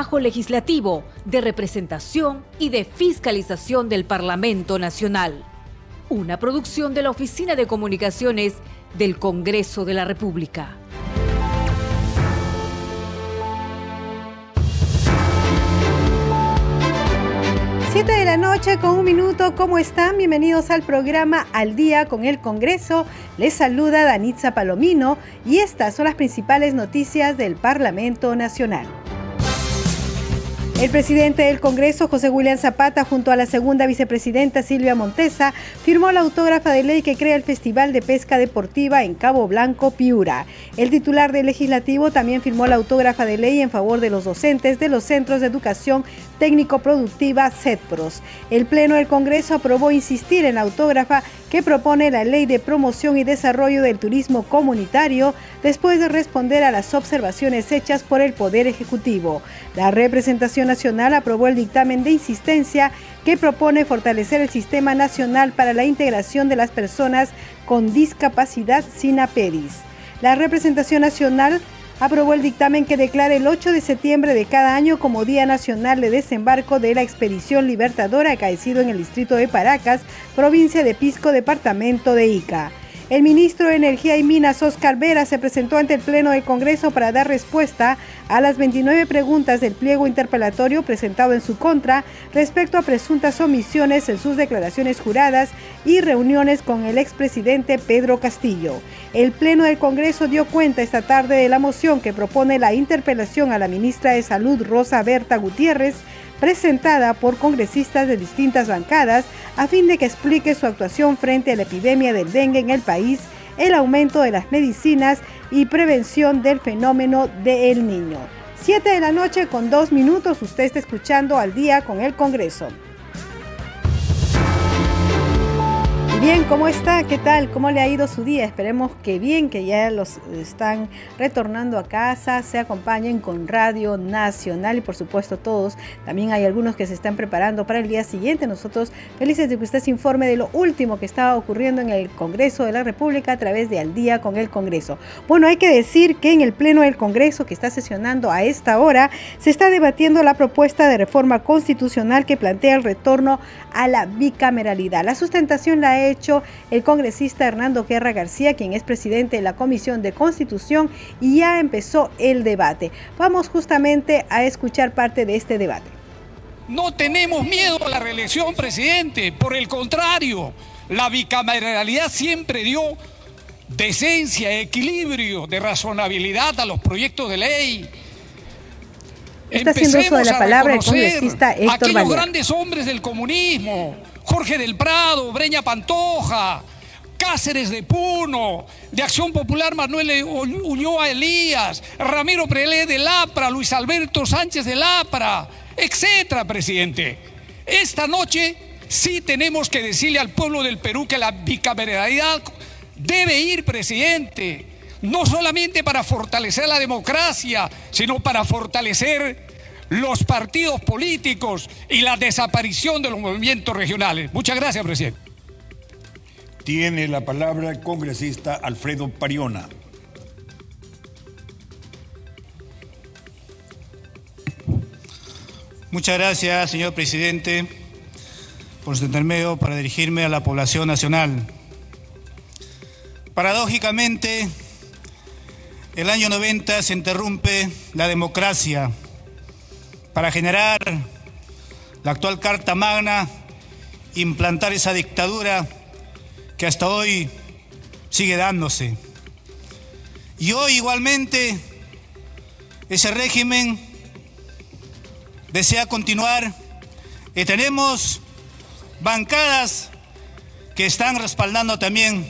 trabajo legislativo, de representación y de fiscalización del Parlamento Nacional. Una producción de la Oficina de Comunicaciones del Congreso de la República. Siete de la noche con un minuto, ¿cómo están? Bienvenidos al programa Al Día con el Congreso. Les saluda Danitza Palomino y estas son las principales noticias del Parlamento Nacional. El presidente del Congreso, José William Zapata, junto a la segunda vicepresidenta Silvia Montesa, firmó la autógrafa de ley que crea el Festival de Pesca Deportiva en Cabo Blanco, Piura. El titular del legislativo también firmó la autógrafa de ley en favor de los docentes de los Centros de Educación Técnico-Productiva CETPROS. El Pleno del Congreso aprobó insistir en la autógrafa que propone la Ley de Promoción y Desarrollo del Turismo Comunitario después de responder a las observaciones hechas por el Poder Ejecutivo. La representación nacional aprobó el dictamen de insistencia que propone fortalecer el Sistema Nacional para la Integración de las Personas con Discapacidad SINAPEDIS. La representación nacional aprobó el dictamen que declara el 8 de septiembre de cada año como Día Nacional de Desembarco de la Expedición Libertadora acaecido en el distrito de Paracas, provincia de Pisco, departamento de Ica. El ministro de Energía y Minas, Oscar Vera, se presentó ante el Pleno del Congreso para dar respuesta a las 29 preguntas del pliego interpelatorio presentado en su contra respecto a presuntas omisiones en sus declaraciones juradas y reuniones con el expresidente Pedro Castillo. El Pleno del Congreso dio cuenta esta tarde de la moción que propone la interpelación a la ministra de Salud, Rosa Berta Gutiérrez, presentada por congresistas de distintas bancadas a fin de que explique su actuación frente a la epidemia del dengue en el país, el aumento de las medicinas y prevención del fenómeno del niño. Siete de la noche con dos minutos, usted está escuchando al día con el Congreso. Bien, ¿cómo está? ¿Qué tal? ¿Cómo le ha ido su día? Esperemos que bien, que ya los están retornando a casa, se acompañen con Radio Nacional y por supuesto todos. También hay algunos que se están preparando para el día siguiente. Nosotros felices de que usted se informe de lo último que estaba ocurriendo en el Congreso de la República a través de Al día con el Congreso. Bueno, hay que decir que en el Pleno del Congreso que está sesionando a esta hora se está debatiendo la propuesta de reforma constitucional que plantea el retorno a la bicameralidad. La sustentación la ha hecho el congresista Hernando Guerra García, quien es presidente de la Comisión de Constitución, y ya empezó el debate. Vamos justamente a escuchar parte de este debate. No tenemos miedo a la reelección, presidente. Por el contrario, la bicameralidad siempre dio decencia, equilibrio, de razonabilidad a los proyectos de ley. Está haciendo uso de la palabra el congresista Héctor aquellos grandes hombres del comunismo, Jorge del Prado, Breña Pantoja, Cáceres de Puno, de Acción Popular Manuel Ulloa Elías, Ramiro Prelé de Lapra, Luis Alberto Sánchez de Lapra, etcétera, presidente. Esta noche sí tenemos que decirle al pueblo del Perú que la bicameralidad debe ir, presidente no solamente para fortalecer la democracia, sino para fortalecer los partidos políticos y la desaparición de los movimientos regionales. Muchas gracias, presidente. Tiene la palabra el congresista Alfredo Pariona. Muchas gracias, señor presidente, por su intermedio para dirigirme a la población nacional. Paradójicamente, el año 90 se interrumpe la democracia para generar la actual Carta Magna, implantar esa dictadura que hasta hoy sigue dándose. Y hoy igualmente ese régimen desea continuar y tenemos bancadas que están respaldando también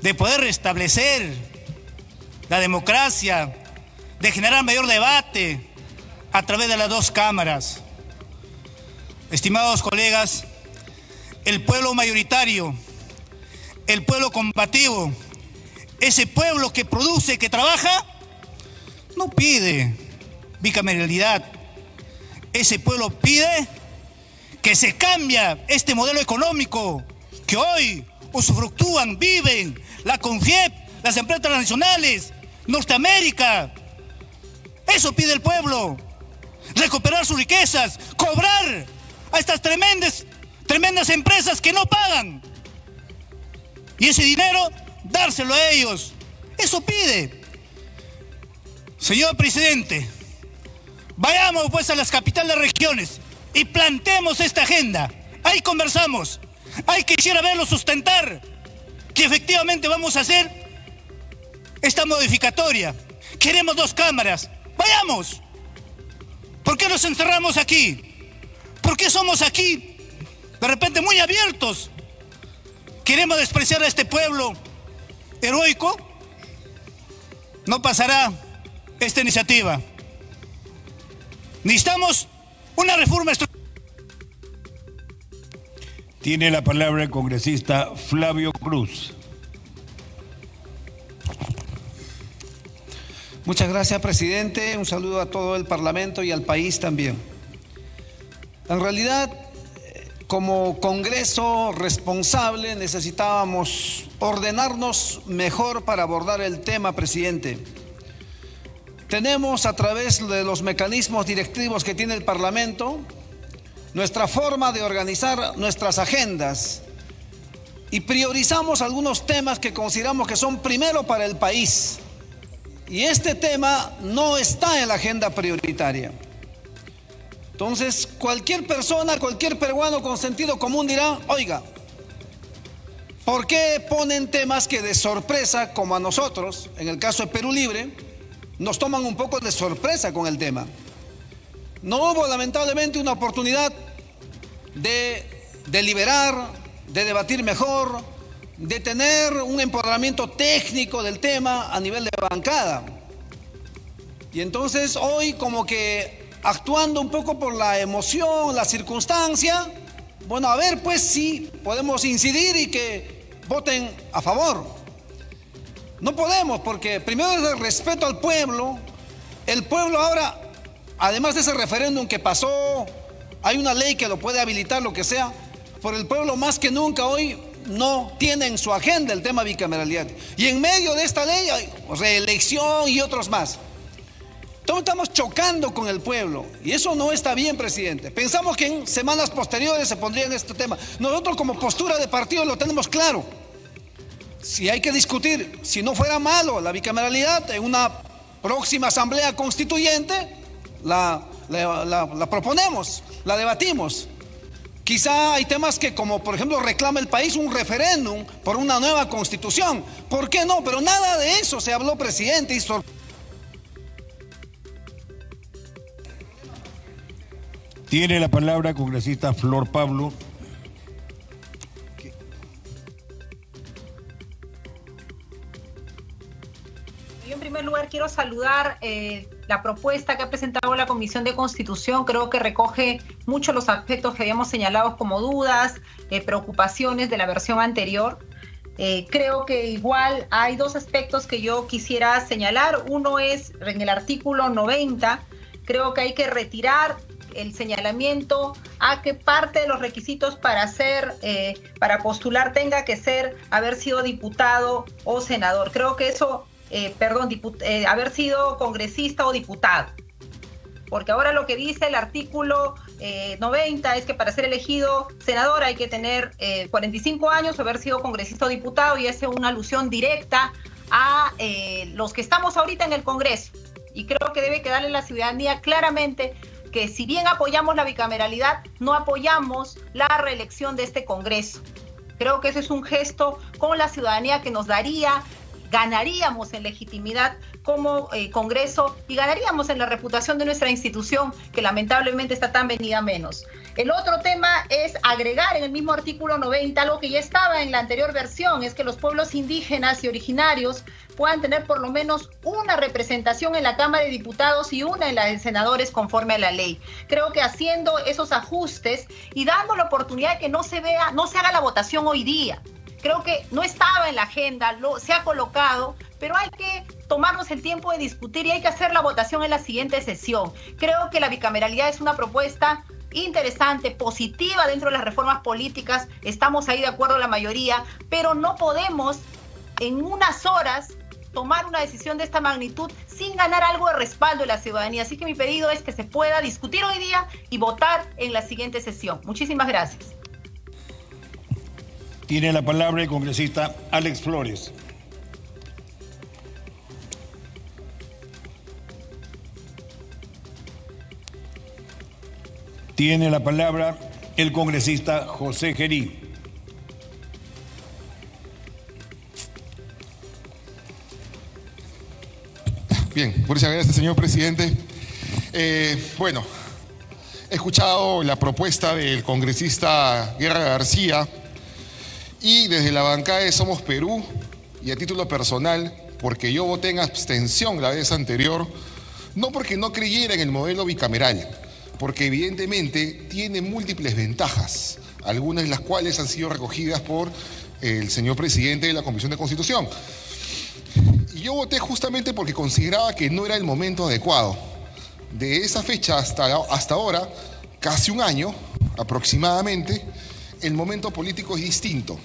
de poder restablecer la democracia, de generar mayor debate a través de las dos cámaras. Estimados colegas, el pueblo mayoritario, el pueblo combativo, ese pueblo que produce, que trabaja, no pide bicameralidad. Ese pueblo pide que se cambie este modelo económico que hoy usufructúan, viven la CONFIEP, las empresas transnacionales, Norteamérica. Eso pide el pueblo. Recuperar sus riquezas, cobrar a estas tremendas, tremendas empresas que no pagan. Y ese dinero, dárselo a ellos. Eso pide. Señor presidente, vayamos pues a las capitales regiones y plantemos esta agenda. Ahí conversamos. Ahí quisiera verlo sustentar que efectivamente vamos a hacer esta modificatoria. Queremos dos cámaras. Vayamos. ¿Por qué nos encerramos aquí? ¿Por qué somos aquí de repente muy abiertos? ¿Queremos despreciar a este pueblo heroico? No pasará esta iniciativa. Necesitamos una reforma estructural. Tiene la palabra el congresista Flavio Cruz. Muchas gracias, presidente. Un saludo a todo el Parlamento y al país también. En realidad, como Congreso responsable, necesitábamos ordenarnos mejor para abordar el tema, presidente. Tenemos a través de los mecanismos directivos que tiene el Parlamento nuestra forma de organizar nuestras agendas y priorizamos algunos temas que consideramos que son primero para el país. Y este tema no está en la agenda prioritaria. Entonces, cualquier persona, cualquier peruano con sentido común dirá, oiga, ¿por qué ponen temas que de sorpresa, como a nosotros, en el caso de Perú Libre, nos toman un poco de sorpresa con el tema. No hubo lamentablemente una oportunidad de deliberar, de debatir mejor, de tener un empoderamiento técnico del tema a nivel de bancada. Y entonces hoy como que actuando un poco por la emoción, la circunstancia, bueno, a ver pues si podemos incidir y que voten a favor. No podemos, porque primero es el respeto al pueblo. El pueblo ahora, además de ese referéndum que pasó, hay una ley que lo puede habilitar, lo que sea. Por el pueblo más que nunca hoy no tiene en su agenda el tema bicameralidad. Y en medio de esta ley hay reelección y otros más. Entonces estamos chocando con el pueblo y eso no está bien, presidente. Pensamos que en semanas posteriores se pondría en este tema. Nosotros como postura de partido lo tenemos claro si hay que discutir, si no fuera malo la bicameralidad, en una próxima asamblea constituyente la, proponemos, la debatimos. Quizá hay temas que, como por ejemplo reclama el país un referéndum por una nueva constitución. ¿Por qué no? Pero nada de eso se habló, presidente. Y Tiene la palabra congresista Flor Pablo. Primer lugar quiero saludar eh, la propuesta que ha presentado la Comisión de Constitución. Creo que recoge muchos los aspectos que habíamos señalado como dudas, eh, preocupaciones de la versión anterior. Eh, creo que igual hay dos aspectos que yo quisiera señalar. Uno es en el artículo 90, creo que hay que retirar el señalamiento a que parte de los requisitos para ser, para postular tenga que ser haber sido diputado o senador. Creo que eso eh, perdón, eh, haber sido congresista o diputado. Porque ahora lo que dice el artículo 90 eh, es que para ser elegido senador hay que tener 45 años o haber sido congresista o diputado y es una alusión directa a los que estamos ahorita en el Congreso. Y creo que debe quedarle la ciudadanía claramente que si bien apoyamos la bicameralidad, no apoyamos la reelección de este Congreso. Creo que ese es un gesto con la ciudadanía que nos daría ganaríamos en legitimidad como eh, Congreso y ganaríamos en la reputación de nuestra institución, que lamentablemente está tan venida menos. El otro tema es agregar en el mismo artículo 90 algo que ya estaba en la anterior versión, es que los pueblos indígenas y originarios puedan tener por lo menos una representación en la Cámara de Diputados y una en la de senadores conforme a la ley. Creo que haciendo esos ajustes y dando la oportunidad de que no se vea, no se haga la votación hoy día, creo que no estaba en la agenda, lo, se ha colocado, pero hay que tomarnos el tiempo de discutir y hay que hacer la votación en la siguiente sesión. Creo que la bicameralidad es una propuesta interesante, positiva dentro de las reformas políticas, estamos ahí de acuerdo la mayoría, pero no podemos en unas horas tomar una decisión de esta magnitud sin ganar algo de respaldo de la ciudadanía. Así que mi pedido es que se pueda discutir hoy día y votar en la siguiente sesión. Muchísimas gracias. Tiene la palabra el congresista Alex Flores. Tiene la palabra el congresista José Gerí. Bien, muchas gracias, señor presidente. Eh, bueno, he escuchado la propuesta del congresista Guerra García y desde la bancada de Somos Perú y a título personal, porque yo voté en abstención la vez anterior, no porque no creyera en el modelo bicameral, porque evidentemente tiene múltiples ventajas, algunas de las cuales han sido recogidas por el señor presidente de la Comisión de Constitución. Y yo voté justamente porque consideraba que no era el momento adecuado. De esa fecha hasta, hasta ahora, casi un año aproximadamente, el momento político es distinto.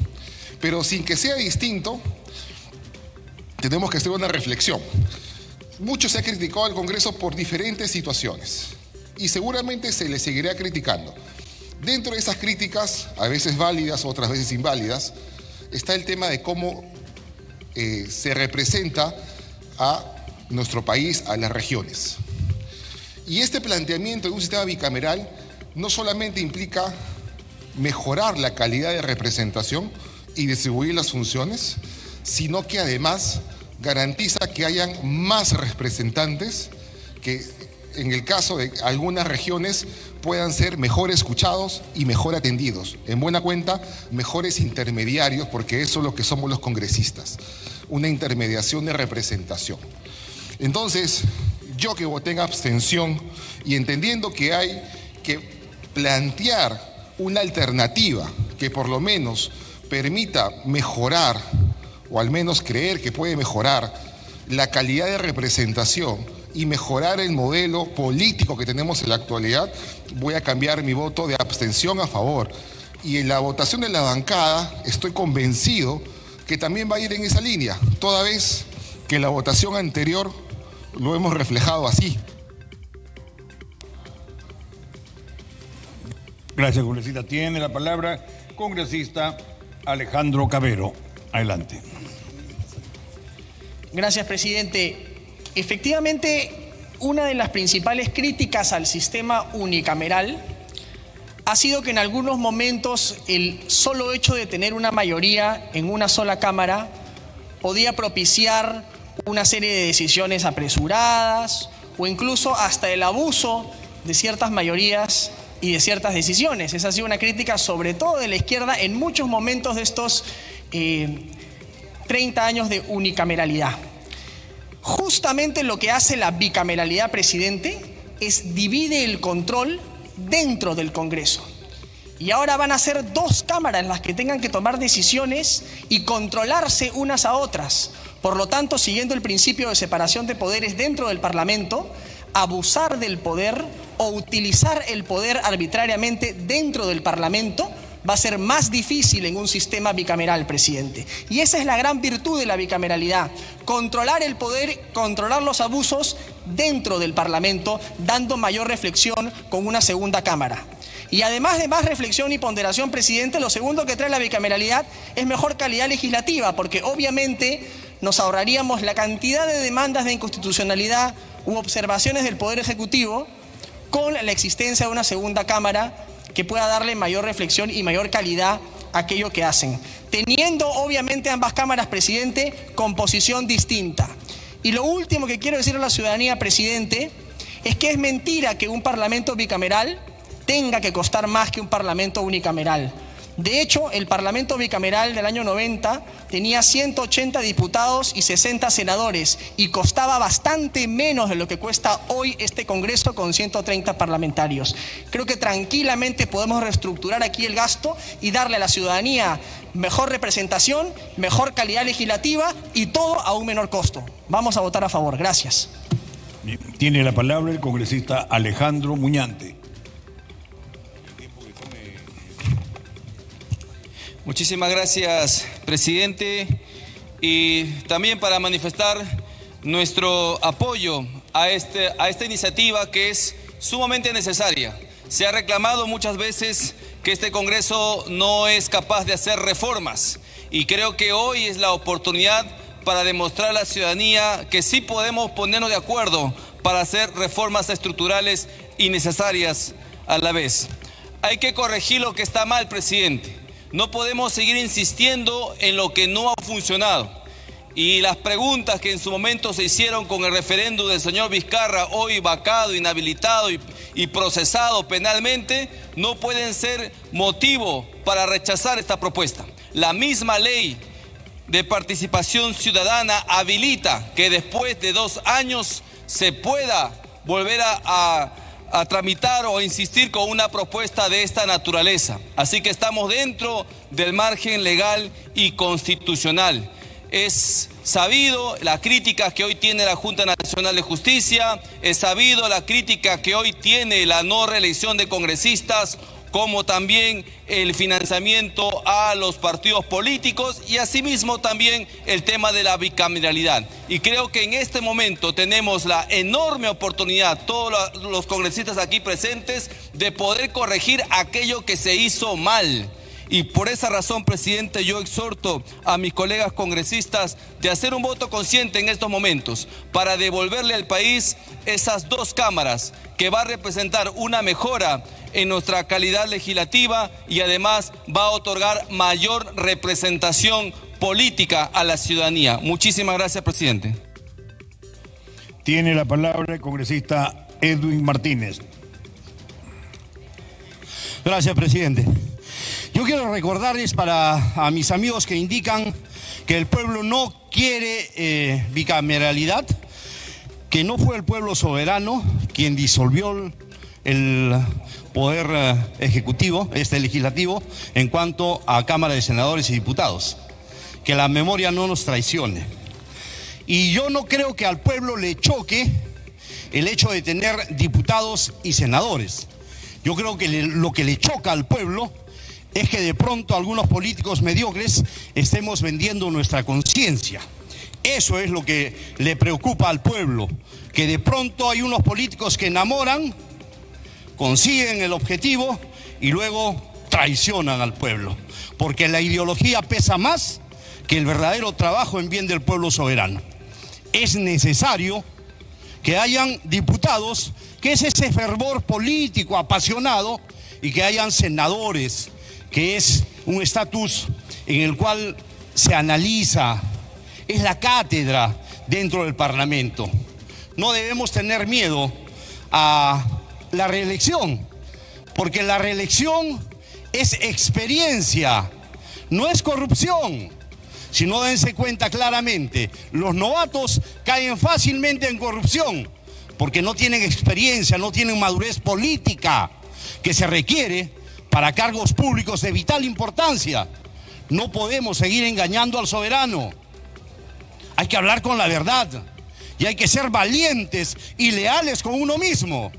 Pero sin que sea distinto, tenemos que hacer una reflexión. Mucho se ha criticado al Congreso por diferentes situaciones y seguramente se le seguirá criticando. Dentro de esas críticas, a veces válidas, otras veces inválidas, está el tema de cómo eh, se representa a nuestro país, a las regiones. Y este planteamiento de un sistema bicameral no solamente implica mejorar la calidad de representación y distribuir las funciones, sino que además garantiza que hayan más representantes que en el caso de algunas regiones puedan ser mejor escuchados y mejor atendidos. En buena cuenta, mejores intermediarios, porque eso es lo que somos los congresistas, una intermediación de representación. Entonces, yo que voté en abstención y entendiendo que hay que plantear una alternativa que por lo menos permita mejorar, o al menos creer que puede mejorar, la calidad de representación, y mejorar el modelo político que tenemos en la actualidad, voy a cambiar mi voto de abstención a favor. Y en la votación de la bancada estoy convencido que también va a ir en esa línea, toda vez que la votación anterior lo hemos reflejado así. Gracias, congresista. Tiene la palabra congresista Alejandro Cabero. Adelante. Gracias, presidente. Efectivamente, una de las principales críticas al sistema unicameral ha sido que en algunos momentos el solo hecho de tener una mayoría en una sola Cámara podía propiciar una serie de decisiones apresuradas o incluso hasta el abuso de ciertas mayorías y de ciertas decisiones. Esa ha sido una crítica sobre todo de la izquierda en muchos momentos de estos 30 eh, años de unicameralidad. Justamente lo que hace la bicameralidad presidente es divide el control dentro del Congreso. Y ahora van a ser dos cámaras las que tengan que tomar decisiones y controlarse unas a otras. Por lo tanto, siguiendo el principio de separación de poderes dentro del Parlamento, abusar del poder o utilizar el poder arbitrariamente dentro del Parlamento va a ser más difícil en un sistema bicameral, presidente. Y esa es la gran virtud de la bicameralidad, controlar el poder, controlar los abusos dentro del Parlamento, dando mayor reflexión con una segunda Cámara. Y además de más reflexión y ponderación, presidente, lo segundo que trae la bicameralidad es mejor calidad legislativa, porque obviamente nos ahorraríamos la cantidad de demandas de inconstitucionalidad u observaciones del Poder Ejecutivo con la existencia de una segunda Cámara que pueda darle mayor reflexión y mayor calidad a aquello que hacen. Teniendo obviamente ambas cámaras, presidente, con posición distinta. Y lo último que quiero decir a la ciudadanía, presidente, es que es mentira que un parlamento bicameral tenga que costar más que un parlamento unicameral. De hecho, el Parlamento bicameral del año 90 tenía 180 diputados y 60 senadores y costaba bastante menos de lo que cuesta hoy este Congreso con 130 parlamentarios. Creo que tranquilamente podemos reestructurar aquí el gasto y darle a la ciudadanía mejor representación, mejor calidad legislativa y todo a un menor costo. Vamos a votar a favor. Gracias. Tiene la palabra el congresista Alejandro Muñante. Muchísimas gracias, presidente. y también para manifestar nuestro apoyo a, este, a esta iniciativa que es sumamente necesaria. Se ha reclamado muchas veces que este Congreso no es capaz de hacer reformas y creo que hoy es la oportunidad para demostrar a la ciudadanía que sí podemos ponernos de acuerdo para hacer reformas estructurales y necesarias a la vez. Hay que corregir lo que está mal, presidente. No podemos seguir insistiendo en lo que no ha funcionado. Y las preguntas que en su momento se hicieron con el referéndum del señor Vizcarra, hoy vacado, inhabilitado y, procesado penalmente, no pueden ser motivo para rechazar esta propuesta. La misma ley de participación ciudadana habilita que después de dos años se pueda volver a a tramitar o insistir con una propuesta de esta naturaleza. Así que estamos dentro del margen legal y constitucional. Es sabido la crítica que hoy tiene la Junta Nacional de Justicia, es sabido la crítica que hoy tiene la no reelección de congresistas como también el financiamiento a los partidos políticos y asimismo también el tema de la bicameralidad. Y creo que en este momento tenemos la enorme oportunidad, todos los congresistas aquí presentes, de poder corregir aquello que se hizo mal. Y por esa razón, presidente, yo exhorto a mis colegas congresistas de hacer un voto consciente en estos momentos para devolverle al país esas dos cámaras que va a representar una mejora en nuestra calidad legislativa y además va a otorgar mayor representación política a la ciudadanía. Muchísimas gracias, presidente. Tiene la palabra el congresista Edwin Martínez. Gracias, presidente. Yo quiero recordarles para a mis amigos que indican que el pueblo no quiere eh, bicameralidad, que no fue el pueblo soberano quien disolvió el poder eh, ejecutivo, este legislativo, en cuanto a Cámara de Senadores y Diputados. Que la memoria no nos traicione. Y yo no creo que al pueblo le choque el hecho de tener diputados y senadores. Yo creo que lo que le choca al pueblo es que de pronto algunos políticos mediocres estemos vendiendo nuestra conciencia. Eso es lo que le preocupa al pueblo, que de pronto hay unos políticos que enamoran, consiguen el objetivo y luego traicionan al pueblo, porque la ideología pesa más que el verdadero trabajo en bien del pueblo soberano. Es necesario que hayan diputados, que es ese fervor político apasionado, y que hayan senadores, que es un estatus en el cual se analiza, es la cátedra dentro del Parlamento. No debemos tener miedo a la reelección, porque la reelección es experiencia, no es corrupción. Si no dense cuenta claramente, los novatos caen fácilmente en corrupción porque no tienen experiencia, no tienen madurez política que se requiere para cargos públicos de vital importancia. No podemos seguir engañando al soberano. Hay que hablar con la verdad y hay que ser valientes y leales con uno mismo.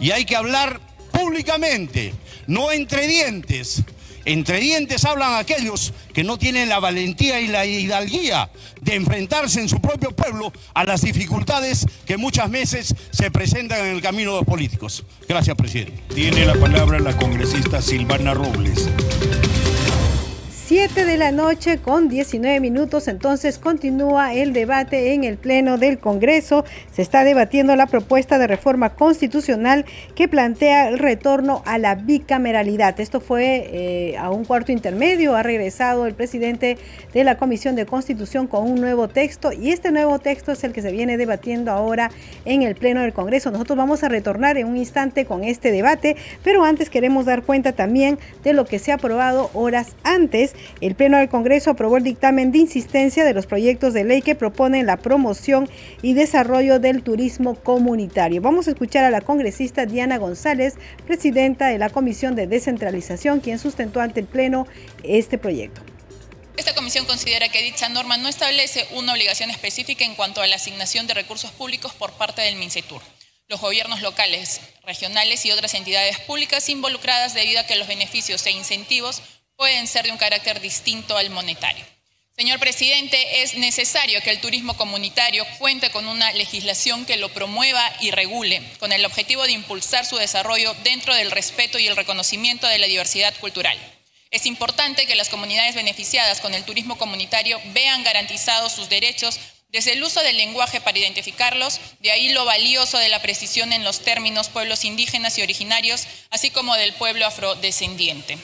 Y hay que hablar públicamente, no entre dientes. Entre dientes hablan aquellos que no tienen la valentía y la hidalguía de enfrentarse en su propio pueblo a las dificultades que muchas veces se presentan en el camino de los políticos. Gracias, presidente. Tiene la palabra la congresista Silvana Robles. 7 de la noche con 19 minutos, entonces continúa el debate en el Pleno del Congreso. Se está debatiendo la propuesta de reforma constitucional que plantea el retorno a la bicameralidad. Esto fue eh, a un cuarto intermedio, ha regresado el presidente de la Comisión de Constitución con un nuevo texto y este nuevo texto es el que se viene debatiendo ahora en el Pleno del Congreso. Nosotros vamos a retornar en un instante con este debate, pero antes queremos dar cuenta también de lo que se ha aprobado horas antes el Pleno del Congreso aprobó el dictamen de insistencia de los proyectos de ley que proponen la promoción y desarrollo del turismo comunitario. Vamos a escuchar a la congresista Diana González, presidenta de la Comisión de Descentralización, quien sustentó ante el Pleno este proyecto. Esta comisión considera que dicha norma no establece una obligación específica en cuanto a la asignación de recursos públicos por parte del MINCETUR los gobiernos locales, regionales y otras entidades públicas involucradas debido a que los beneficios e incentivos pueden ser de un carácter distinto al monetario. Señor presidente, es necesario que el turismo comunitario cuente con una legislación que lo promueva y regule, con el objetivo de impulsar su desarrollo dentro del respeto y el reconocimiento de la diversidad cultural. Es importante que las comunidades beneficiadas con el turismo comunitario vean garantizados sus derechos desde el uso del lenguaje para identificarlos, de ahí lo valioso de la precisión en los términos pueblos indígenas y originarios, así como del pueblo afrodescendiente.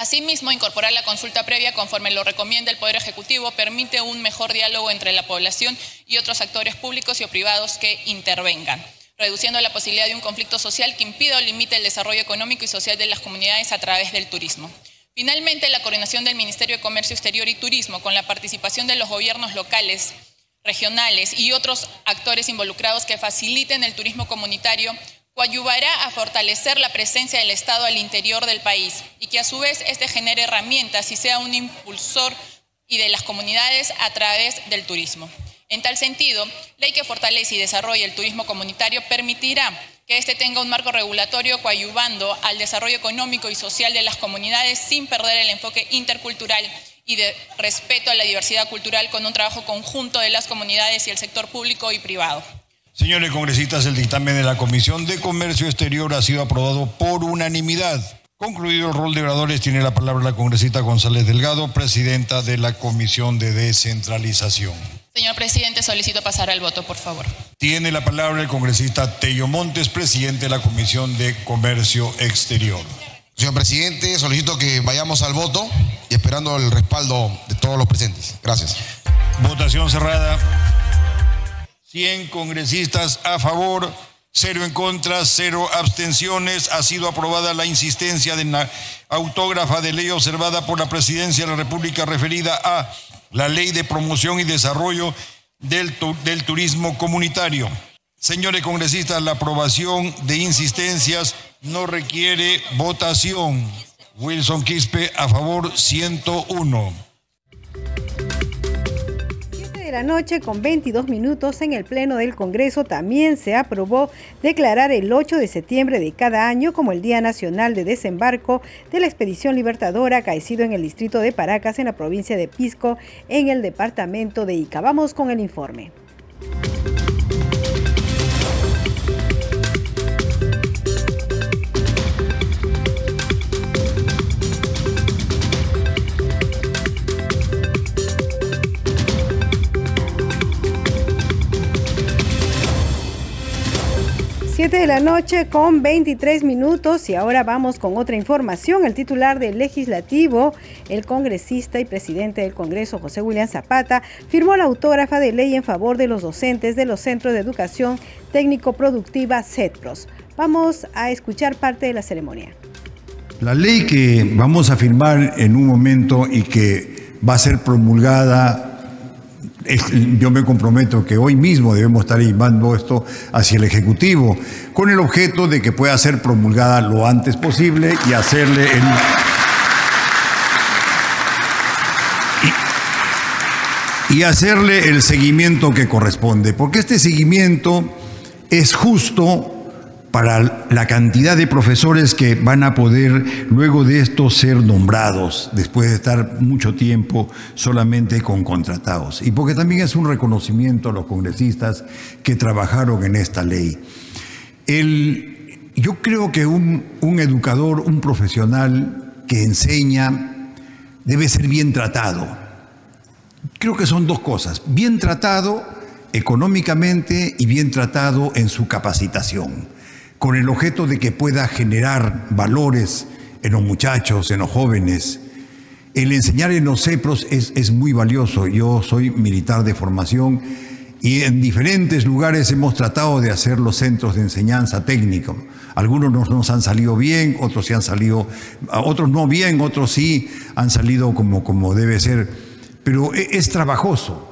Asimismo, incorporar la consulta previa conforme lo recomienda el Poder Ejecutivo permite un mejor diálogo entre la población y otros actores públicos y o privados que intervengan, reduciendo la posibilidad de un conflicto social que impida o limite el desarrollo económico y social de las comunidades a través del turismo. Finalmente, la coordinación del Ministerio de Comercio Exterior y Turismo con la participación de los gobiernos locales, regionales y otros actores involucrados que faciliten el turismo comunitario ayudará a fortalecer la presencia del Estado al interior del país y que a su vez este genere herramientas y sea un impulsor y de las comunidades a través del turismo. En tal sentido, ley que fortalece y desarrolle el turismo comunitario permitirá que éste tenga un marco regulatorio coayuvando al desarrollo económico y social de las comunidades sin perder el enfoque intercultural y de respeto a la diversidad cultural con un trabajo conjunto de las comunidades y el sector público y privado. Señores congresistas, el dictamen de la Comisión de Comercio Exterior ha sido aprobado por unanimidad. Concluido el rol de oradores, tiene la palabra la congresista González Delgado, presidenta de la Comisión de Descentralización. Señor presidente, solicito pasar al voto, por favor. Tiene la palabra el congresista Tello Montes, presidente de la Comisión de Comercio Exterior. Señor presidente, solicito que vayamos al voto y esperando el respaldo de todos los presentes. Gracias. Votación cerrada. 100 congresistas a favor, cero en contra, cero abstenciones. Ha sido aprobada la insistencia de la autógrafa de ley observada por la Presidencia de la República referida a la Ley de Promoción y Desarrollo del, del Turismo Comunitario. Señores congresistas, la aprobación de insistencias no requiere votación. Wilson Quispe a favor 101 la noche con 22 minutos en el Pleno del Congreso también se aprobó declarar el 8 de septiembre de cada año como el Día Nacional de Desembarco de la Expedición Libertadora acaecido en el distrito de Paracas en la provincia de Pisco en el departamento de Ica. Vamos con el informe. De la noche con 23 minutos y ahora vamos con otra información. El titular del legislativo, el congresista y presidente del Congreso, José William Zapata, firmó la autógrafa de ley en favor de los docentes de los Centros de Educación Técnico Productiva CETPROS. Vamos a escuchar parte de la ceremonia. La ley que vamos a firmar en un momento y que va a ser promulgada yo me comprometo que hoy mismo debemos estar llevando esto hacia el Ejecutivo, con el objeto de que pueda ser promulgada lo antes posible y hacerle el... y hacerle el seguimiento que corresponde, porque este seguimiento es justo para la cantidad de profesores que van a poder luego de esto ser nombrados, después de estar mucho tiempo solamente con contratados. Y porque también es un reconocimiento a los congresistas que trabajaron en esta ley. yo creo que un, un educador, un profesional que enseña, debe ser bien tratado. Creo que son dos cosas, bien tratado económicamente y bien tratado en su capacitación con el objeto de que pueda generar valores en los muchachos, en los jóvenes. El enseñar en los CEPROS es, es muy valioso. Yo soy militar de formación y en diferentes lugares hemos tratado de hacer los centros de enseñanza técnica. Algunos nos, nos, han salido bien, otros sí han salido, otros no bien, otros sí han salido como, como debe ser. Pero es, es trabajoso.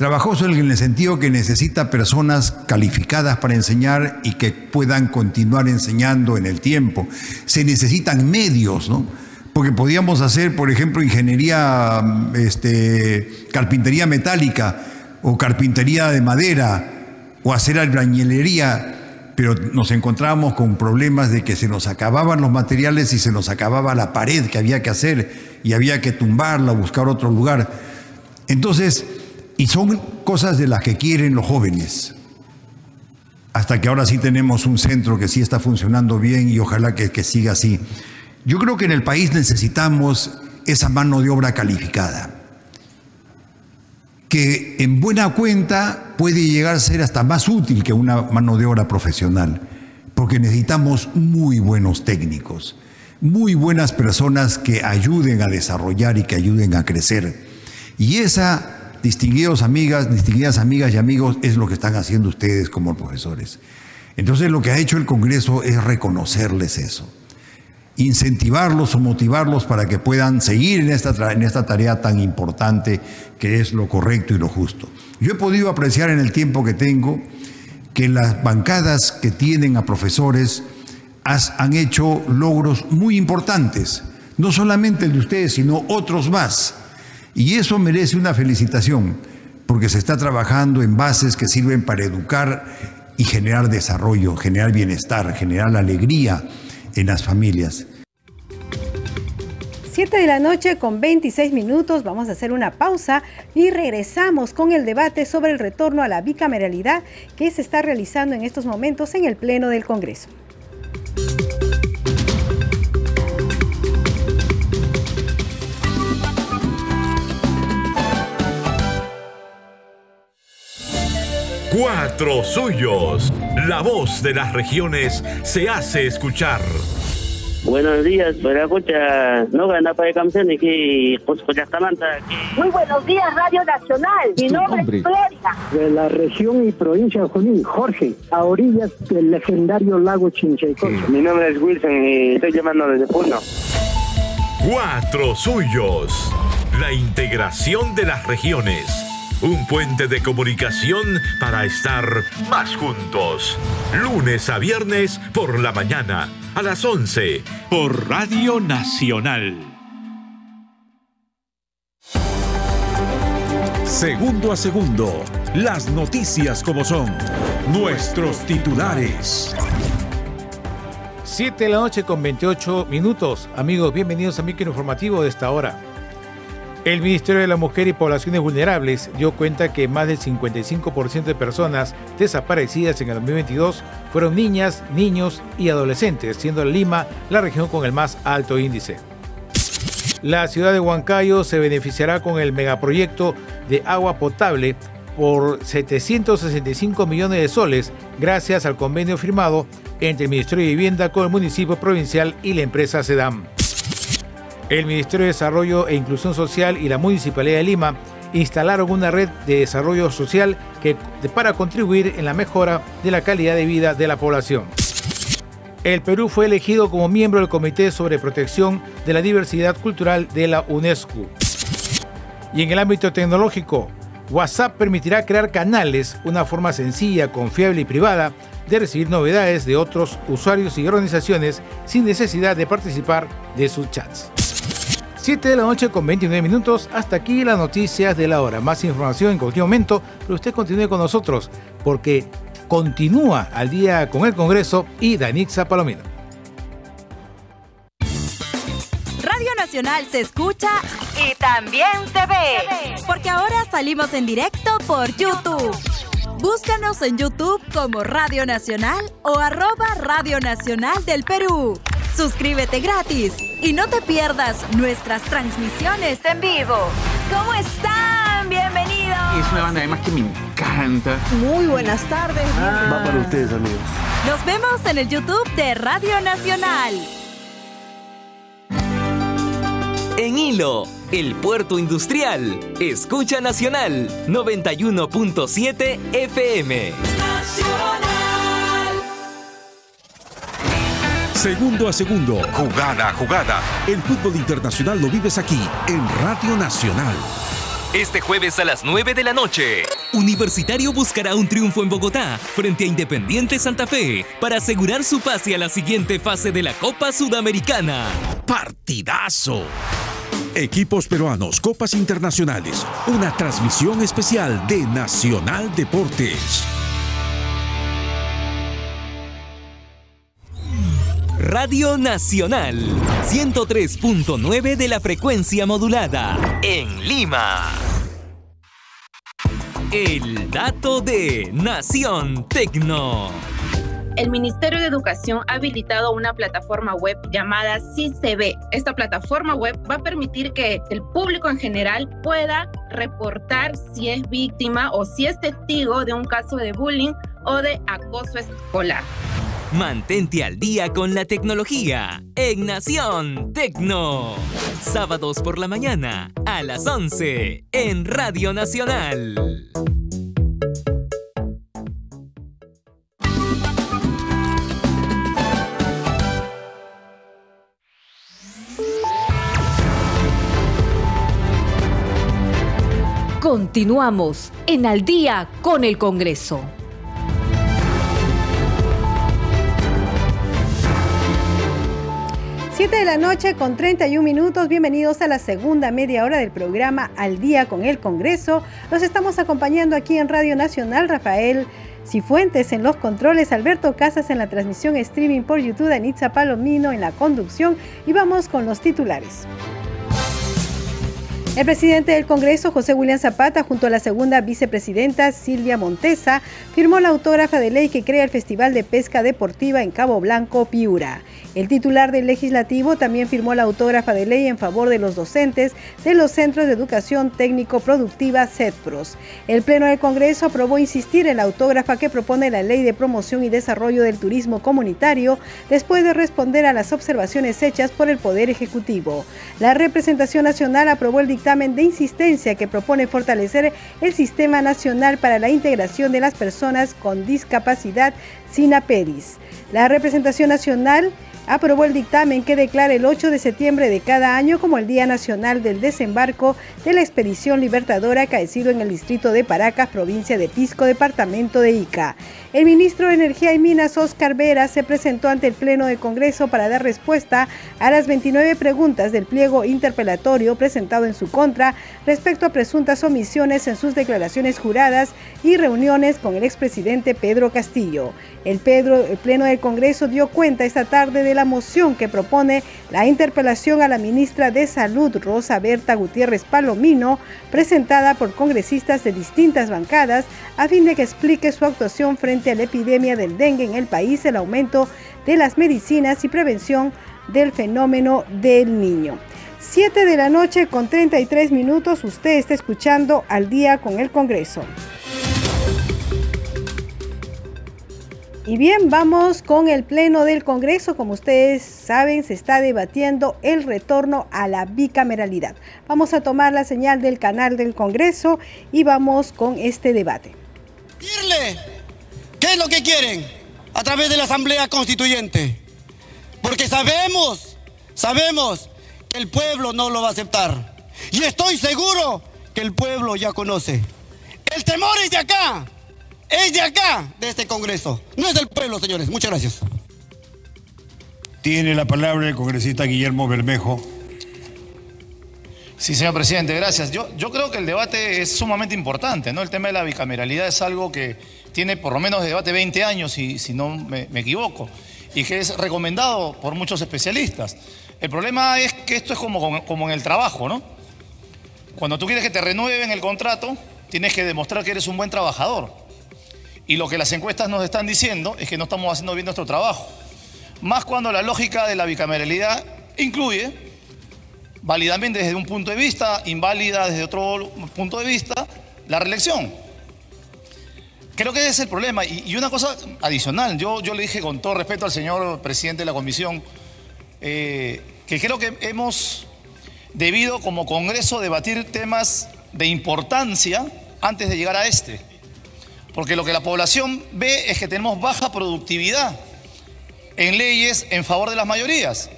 Trabajoso en el sentido que necesita personas calificadas para enseñar y que puedan continuar enseñando en el tiempo. Se necesitan medios, ¿no? Porque podíamos hacer, por ejemplo, ingeniería, este, carpintería metálica o carpintería de madera o hacer albañilería, pero nos encontrábamos con problemas de que se nos acababan los materiales y se nos acababa la pared que había que hacer y había que tumbarla buscar otro lugar. Entonces, y son cosas de las que quieren los jóvenes. Hasta que ahora sí tenemos un centro que sí está funcionando bien y ojalá que, que siga así. Yo creo que en el país necesitamos esa mano de obra calificada, que en buena cuenta puede llegar a ser hasta más útil que una mano de obra profesional, porque necesitamos muy buenos técnicos, muy buenas personas que ayuden a desarrollar y que ayuden a crecer. Y esa distinguidos amigas, distinguidas amigas y amigos, es lo que están haciendo ustedes como profesores. Entonces lo que ha hecho el Congreso es reconocerles eso, incentivarlos o motivarlos para que puedan seguir en esta, en esta tarea tan importante que es lo correcto y lo justo. Yo he podido apreciar en el tiempo que tengo que las bancadas que tienen a profesores han hecho logros muy importantes, no solamente el de ustedes, sino otros más. Y eso merece una felicitación, porque se está trabajando en bases que sirven para educar y generar desarrollo, generar bienestar, generar alegría en las familias. 7 de la noche con 26 minutos, vamos a hacer una pausa y regresamos con el debate sobre el retorno a la bicameralidad que se está realizando en estos momentos en el Pleno del Congreso. Cuatro Suyos. La voz de las regiones se hace escuchar. Buenos días, para escuchar no gana para campeón y que Muy buenos días, Radio Nacional. Mi nombre es Gloria. De la región y provincia de Junín, Jorge, a orillas del legendario lago Chinchaycocha. Mi nombre es Wilson y estoy llamando desde Puno. Cuatro Suyos. La integración de las regiones un puente de comunicación para estar más juntos. Lunes a viernes por la mañana, a las 11, por Radio Nacional. Segundo a segundo, las noticias como son, nuestros titulares. 7 de la noche con 28 minutos. Amigos, bienvenidos a Micro Informativo de esta hora. El Ministerio de la Mujer y Poblaciones Vulnerables dio cuenta que más del 55% de personas desaparecidas en el 2022 fueron niñas, niños y adolescentes, siendo Lima la región con el más alto índice. La ciudad de Huancayo se beneficiará con el megaproyecto de agua potable por 765 millones de soles gracias al convenio firmado entre el Ministerio de Vivienda con el municipio provincial y la empresa SEDAM. El Ministerio de Desarrollo e Inclusión Social y la Municipalidad de Lima instalaron una red de desarrollo social que, para contribuir en la mejora de la calidad de vida de la población. El Perú fue elegido como miembro del Comité sobre Protección de la Diversidad Cultural de la UNESCO. Y en el ámbito tecnológico, WhatsApp permitirá crear canales, una forma sencilla, confiable y privada de recibir novedades de otros usuarios y organizaciones sin necesidad de participar de sus chats. 7 de la noche con 29 minutos. Hasta aquí las noticias de la hora. Más información en cualquier momento, pero usted continúe con nosotros porque continúa al día con el Congreso y Danixa Palomino. Radio Nacional se escucha y también se ve. Porque ahora salimos en directo por YouTube. Búscanos en YouTube como Radio Nacional o arroba Radio Nacional del Perú. Suscríbete gratis y no te pierdas nuestras transmisiones en vivo. ¿Cómo están? Bienvenidos. Es una banda además que me encanta. Muy buenas tardes. Va para ustedes, amigos. Nos vemos en el YouTube de Radio Nacional. En Hilo, el puerto industrial. Escucha Nacional 91.7 FM. Nacional. Segundo a segundo, jugada a jugada. El fútbol internacional lo vives aquí, en Radio Nacional. Este jueves a las 9 de la noche, Universitario buscará un triunfo en Bogotá frente a Independiente Santa Fe para asegurar su pase a la siguiente fase de la Copa Sudamericana. Partidazo. Equipos peruanos, Copas Internacionales. Una transmisión especial de Nacional Deportes. Radio Nacional, 103.9 de la frecuencia modulada, en Lima. El dato de Nación Tecno. El Ministerio de Educación ha habilitado una plataforma web llamada CICB. Esta plataforma web va a permitir que el público en general pueda reportar si es víctima o si es testigo de un caso de bullying o de acoso escolar. Mantente al día con la tecnología en Nación Tecno. Sábados por la mañana a las 11 en Radio Nacional. Continuamos en Al día con el Congreso. De la noche con 31 minutos. Bienvenidos a la segunda media hora del programa Al día con el Congreso. Los estamos acompañando aquí en Radio Nacional Rafael Cifuentes en los controles, Alberto Casas en la transmisión streaming por YouTube, Anitza Palomino en la conducción y vamos con los titulares. El presidente del Congreso, José William Zapata, junto a la segunda vicepresidenta, Silvia Montesa, firmó la autógrafa de ley que crea el Festival de Pesca Deportiva en Cabo Blanco, Piura. El titular del legislativo también firmó la autógrafa de ley en favor de los docentes de los Centros de Educación Técnico Productiva CETPROS. El Pleno del Congreso aprobó insistir en la autógrafa que propone la Ley de Promoción y Desarrollo del Turismo Comunitario después de responder a las observaciones hechas por el Poder Ejecutivo. La representación nacional aprobó el dictamen de insistencia que propone fortalecer el Sistema Nacional para la Integración de las Personas con Discapacidad SINAPEDIS. La representación nacional aprobó el dictamen que declara el 8 de septiembre de cada año como el Día Nacional del Desembarco de la Expedición Libertadora acaecido en el distrito de Paracas, provincia de Pisco, departamento de Ica. El ministro de Energía y Minas, Oscar Vera, se presentó ante el Pleno del Congreso para dar respuesta a las 29 preguntas del pliego interpelatorio presentado en su contra respecto a presuntas omisiones en sus declaraciones juradas y reuniones con el expresidente Pedro Castillo. El, Pedro, el Pleno del Congreso dio cuenta esta tarde de la moción que propone la interpelación a la ministra de Salud, Rosa Berta Gutiérrez Palomino, presentada por congresistas de distintas bancadas, a fin de que explique su actuación frente a la epidemia del dengue en el país, el aumento de las medicinas y prevención del fenómeno del niño. 7 de la noche con 33 minutos, usted está escuchando al día con el Congreso. Y bien, vamos con el Pleno del Congreso. Como ustedes saben, se está debatiendo el retorno a la bicameralidad. Vamos a tomar la señal del canal del Congreso y vamos con este debate. ¿Qué es lo que quieren? A través de la Asamblea Constituyente. Porque sabemos, sabemos que el pueblo no lo va a aceptar. Y estoy seguro que el pueblo ya conoce. El temor es de acá es de acá, de este Congreso. No es del pueblo, señores. Muchas gracias. Tiene la palabra el congresista Guillermo Bermejo. Sí, señor presidente, gracias. Yo, yo creo que el debate es sumamente importante, ¿no? El tema de la bicameralidad es algo que tiene por lo menos de debate 20 años, si, si no me, equivoco, y que es recomendado por muchos especialistas. El problema es que esto es como, como en el trabajo, ¿no? Cuando tú quieres que te renueven el contrato, tienes que demostrar que eres un buen trabajador. Y lo que las encuestas nos están diciendo es que no estamos haciendo bien nuestro trabajo. Más cuando la lógica de la bicameralidad incluye, válidamente desde un punto de vista, inválida desde otro punto de vista, la reelección. Creo que ese es el problema. Y, una cosa adicional, yo, yo le dije con todo respeto al señor presidente de la comisión, eh, que creo que hemos debido como Congreso debatir temas de importancia antes de llegar a este. Porque lo que la población ve es que tenemos baja productividad en leyes en favor de las mayorías.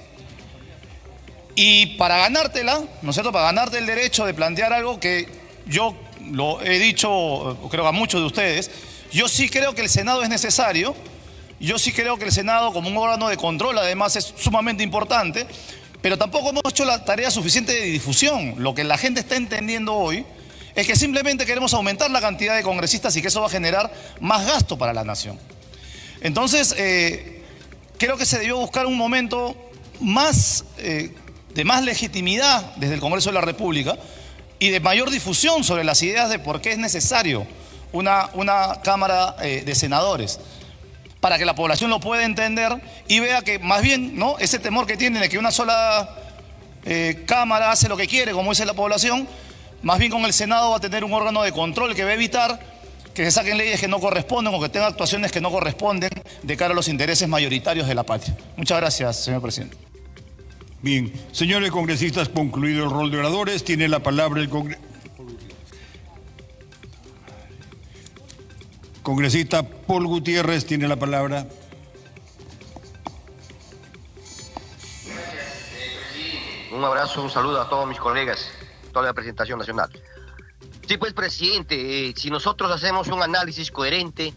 Y para ganártela, ¿no es cierto? Para ganarte el derecho de plantear algo que yo lo he dicho, creo a muchos de ustedes, yo sí creo que el Senado es necesario, yo sí creo que el Senado como un órgano de control además es sumamente importante, pero tampoco hemos hecho la tarea suficiente de difusión. Lo que la gente está entendiendo hoy es que simplemente queremos aumentar la cantidad de congresistas y que eso va a generar más gasto para la nación. Entonces, eh, creo que se debió buscar un momento más, eh, de más legitimidad desde el Congreso de la República y de mayor difusión sobre las ideas de por qué es necesario una, una Cámara eh, de Senadores para que la población lo pueda entender y vea que más bien ¿no? ese temor que tienen de que una sola eh, Cámara hace lo que quiere, como dice la población, más bien con el Senado va a tener un órgano de control que va a evitar que se saquen leyes que no corresponden o que tengan actuaciones que no corresponden de cara a los intereses mayoritarios de la patria. Muchas gracias, señor presidente. Bien, señores congresistas, concluido el rol de oradores, tiene la palabra el congresista Paul Gutiérrez, tiene la palabra. Un abrazo, un saludo a todos mis colegas, toda la presentación nacional. Sí, pues, presidente, eh, si nosotros hacemos un análisis coherente,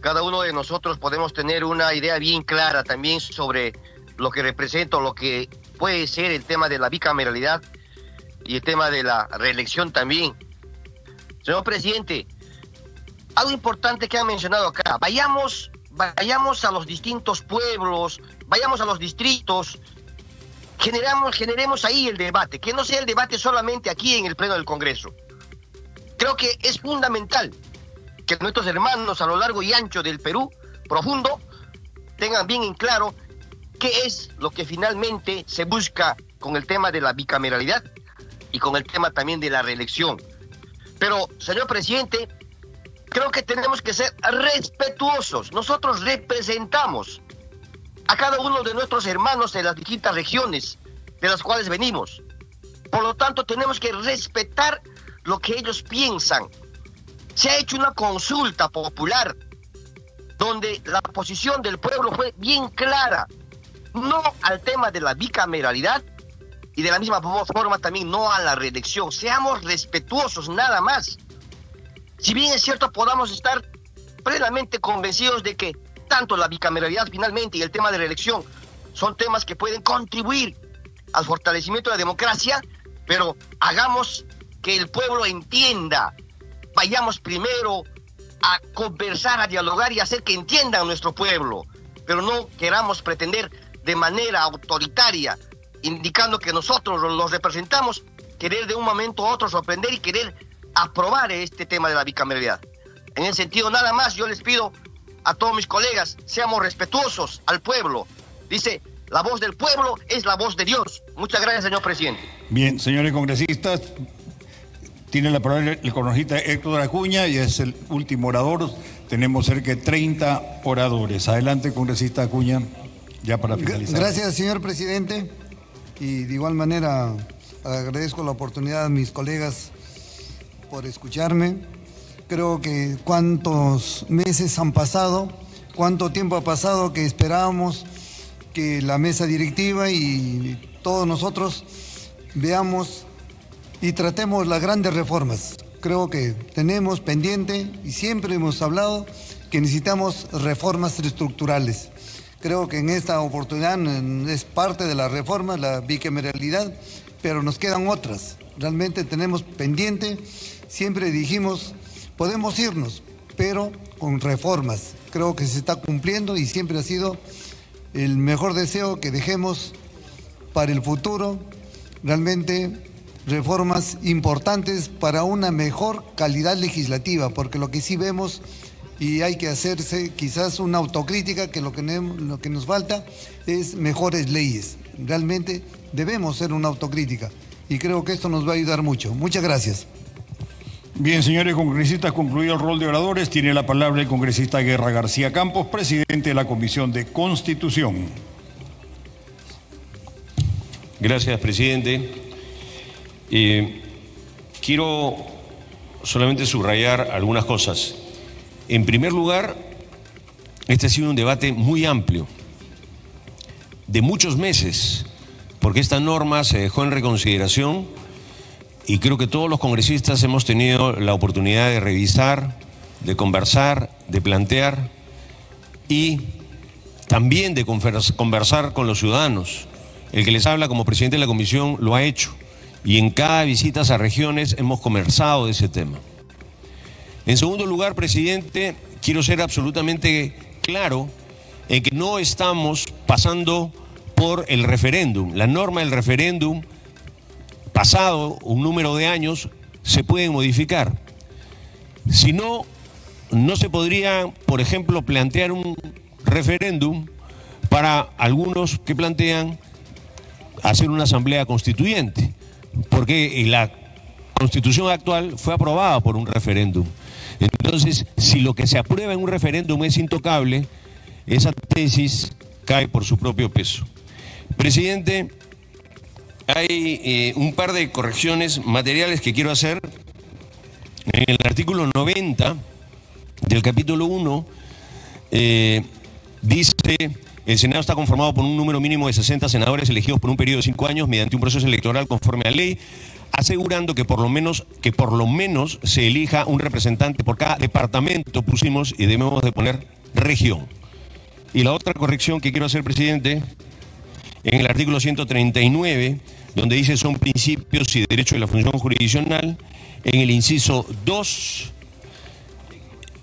cada uno de nosotros podemos tener una idea bien clara también sobre lo que representa, lo que puede ser el tema de la bicameralidad y el tema de la reelección también. Señor presidente, algo importante que han mencionado acá, vayamos, vayamos a los distintos pueblos, vayamos a los distritos, generamos, generemos ahí el debate, que no sea el debate solamente aquí en el Pleno del Congreso. Creo que es fundamental que nuestros hermanos a lo largo y ancho del Perú profundo tengan bien en claro qué es lo que finalmente se busca con el tema de la bicameralidad y con el tema también de la reelección. Pero, señor presidente, creo que tenemos que ser respetuosos. Nosotros representamos a cada uno de nuestros hermanos de las distintas regiones de las cuales venimos. Por lo tanto, tenemos que respetar lo que ellos piensan. Se ha hecho una consulta popular donde la posición del pueblo fue bien clara, no al tema de la bicameralidad y de la misma forma también no a la reelección. Seamos respetuosos nada más. Si bien es cierto, podamos estar plenamente convencidos de que tanto la bicameralidad finalmente y el tema de reelección son temas que pueden contribuir al fortalecimiento de la democracia, pero hagamos que el pueblo entienda. Vayamos primero a conversar, a dialogar y hacer que entiendan nuestro pueblo, pero no queramos pretender de manera autoritaria, indicando que nosotros los representamos, querer de un momento a otro sorprender y querer aprobar este tema de la bicameralidad. En ese sentido, nada más yo les pido a todos mis colegas, seamos respetuosos al pueblo. Dice, la voz del pueblo es la voz de Dios. Muchas gracias, señor presidente. Bien, señores congresistas, tiene la palabra el congresista Héctor Acuña y es el último orador. Tenemos cerca de 30 oradores. Adelante, congresista Acuña, ya para finalizar. Gracias, señor presidente. Y de igual manera agradezco la oportunidad a mis colegas por escucharme. Creo que cuántos meses han pasado, cuánto tiempo ha pasado que esperábamos que la mesa directiva y todos nosotros veamos y tratemos las grandes reformas. Creo que tenemos pendiente y siempre hemos hablado que necesitamos reformas estructurales. Creo que en esta oportunidad es parte de la reforma, la bicameralidad, pero nos quedan otras. Realmente tenemos pendiente, siempre dijimos, podemos irnos, pero con reformas. Creo que se está cumpliendo y siempre ha sido el mejor deseo que dejemos para el futuro realmente reformas importantes para una mejor calidad legislativa, porque lo que sí vemos y hay que hacerse quizás una autocrítica que lo que, lo que nos falta es mejores leyes. Realmente debemos ser una autocrítica y creo que esto nos va a ayudar mucho. Muchas gracias. Bien, señores congresistas, concluido el rol de oradores, tiene la palabra el congresista Guerra García Campos, presidente de la Comisión de Constitución. Gracias, presidente. Eh, quiero solamente subrayar algunas cosas. En primer lugar, este ha sido un debate muy amplio, de muchos meses, porque esta norma se dejó en reconsideración y creo que todos los congresistas hemos tenido la oportunidad de revisar, de conversar, de plantear y también de conversar con los ciudadanos. El que les habla como presidente de la comisión lo ha hecho y en cada visita a regiones hemos conversado de ese tema. En segundo lugar, presidente, quiero ser absolutamente claro en que no estamos pasando por el referéndum. La norma del referéndum, pasado un número de años, se puede modificar. Si no, no se podría, por ejemplo, plantear un referéndum para algunos que plantean hacer una asamblea constituyente, porque la constitución actual fue aprobada por un referéndum. Entonces, si lo que se aprueba en un referéndum es intocable, esa tesis cae por su propio peso. Presidente, hay eh, un par de correcciones materiales que quiero hacer. En el artículo 90 del capítulo 1 eh, dice, el Senado está conformado por un número mínimo de 60 senadores elegidos por un periodo de 5 años mediante un proceso electoral conforme a ley, asegurando que por lo menos, que por lo menos se elija un representante por cada departamento, pusimos y debemos de poner región. Y la otra corrección que quiero hacer, presidente, en el artículo 139, donde dice son principios y derechos de la función jurisdiccional, en el inciso 2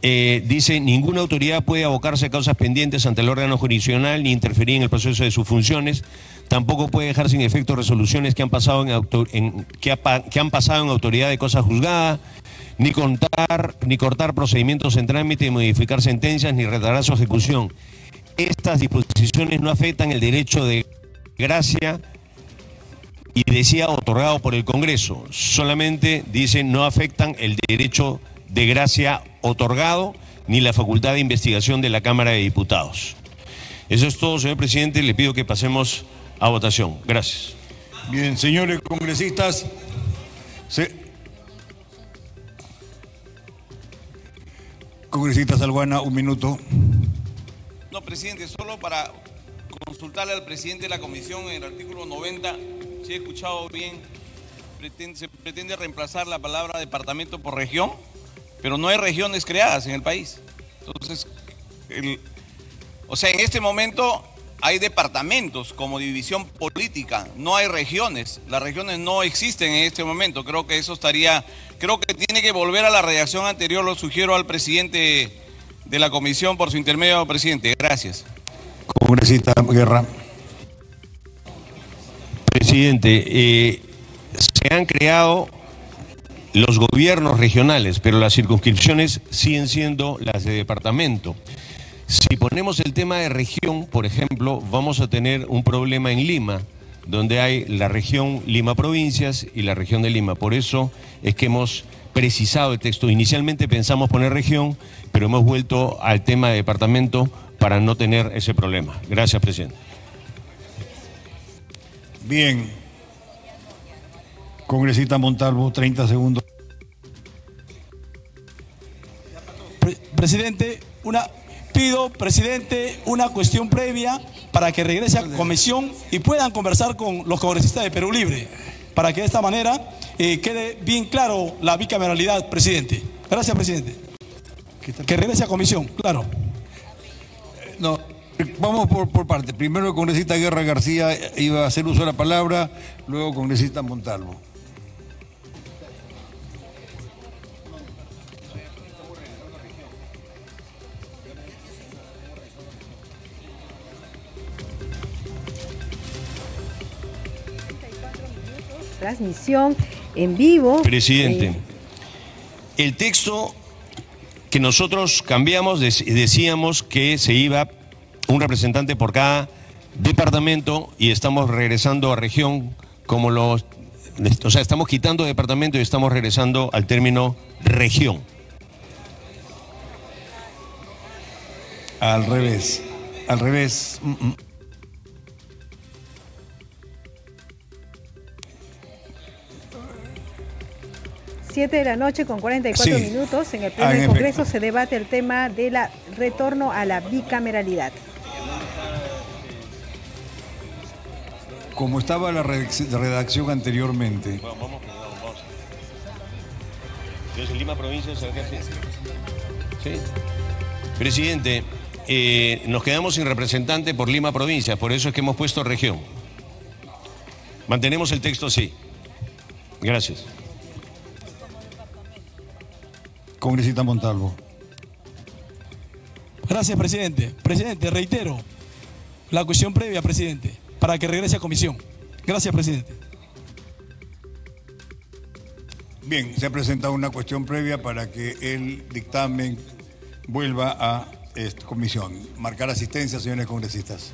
eh, dice, ninguna autoridad puede abocarse a causas pendientes ante el órgano jurisdiccional ni interferir en el proceso de sus funciones. Tampoco puede dejar sin efecto resoluciones que han pasado en, que, han pasado en autoridad de cosa juzgada, ni contar, ni cortar procedimientos en trámite, ni modificar sentencias, ni retardar su ejecución. Estas disposiciones no afectan el derecho de gracia y decía otorgado por el Congreso. Solamente dice no afectan el derecho de gracia otorgado ni la facultad de investigación de la Cámara de Diputados. Eso es todo, señor presidente. Le pido que pasemos a votación. Gracias. Bien, señores congresistas. Congresista Salguana, un minuto. No, presidente, solo para consultarle al presidente de la comisión en el artículo 90, si he escuchado bien, se pretende reemplazar la palabra departamento por región pero no hay regiones creadas en el país. Entonces, o sea, en este momento hay departamentos como división política, no hay regiones. Las regiones no existen en este momento. Creo que eso estaría, creo que tiene que volver a la redacción anterior. Lo sugiero al presidente de la comisión por su intermedio, presidente. Gracias. Congresista Guerra. Presidente, eh, se han creado los gobiernos regionales, pero las circunscripciones siguen siendo las de departamento. Ponemos el tema de región, por ejemplo, vamos a tener un problema en Lima, donde hay la región Lima Provincias y la región de Lima. Por eso es que hemos precisado el texto. Inicialmente pensamos poner región, pero hemos vuelto al tema de departamento para no tener ese problema. Gracias, presidente. Bien, Congresista Montalvo, 30 segundos. presidente, una, pido, presidente, una cuestión previa para que regrese a comisión y puedan conversar con los congresistas de Perú Libre, para que de esta manera eh, quede bien claro la bicameralidad, presidente. Gracias, presidente. Que regrese a comisión, claro. No, vamos por, por parte. Primero el congresista Guerra García iba a hacer uso de la palabra, luego congresista Montalvo. Transmisión en vivo. Presidente, eh, el texto que nosotros cambiamos, decíamos que se iba un representante por cada departamento y estamos regresando a región como los... O sea, estamos quitando departamento y estamos regresando al término región. Al revés, al revés. Mm, mm. 7 de la noche con 44 minutos. En el Pleno ah, del Congreso se debate el tema del retorno a la bicameralidad. Como estaba la redacción anteriormente. Vamos, vamos, vamos. Lima Provincia Sí. Presidente, eh, nos quedamos sin representante por Lima Provincia, por eso es que hemos puesto región. Mantenemos el texto así. Gracias. Congresista Montalvo. Gracias, presidente. Presidente, reitero la cuestión previa, presidente, para que regrese a comisión. Gracias, presidente. Bien, se ha presentado una cuestión previa para que el dictamen vuelva a esta comisión. Marcar asistencia, señores congresistas.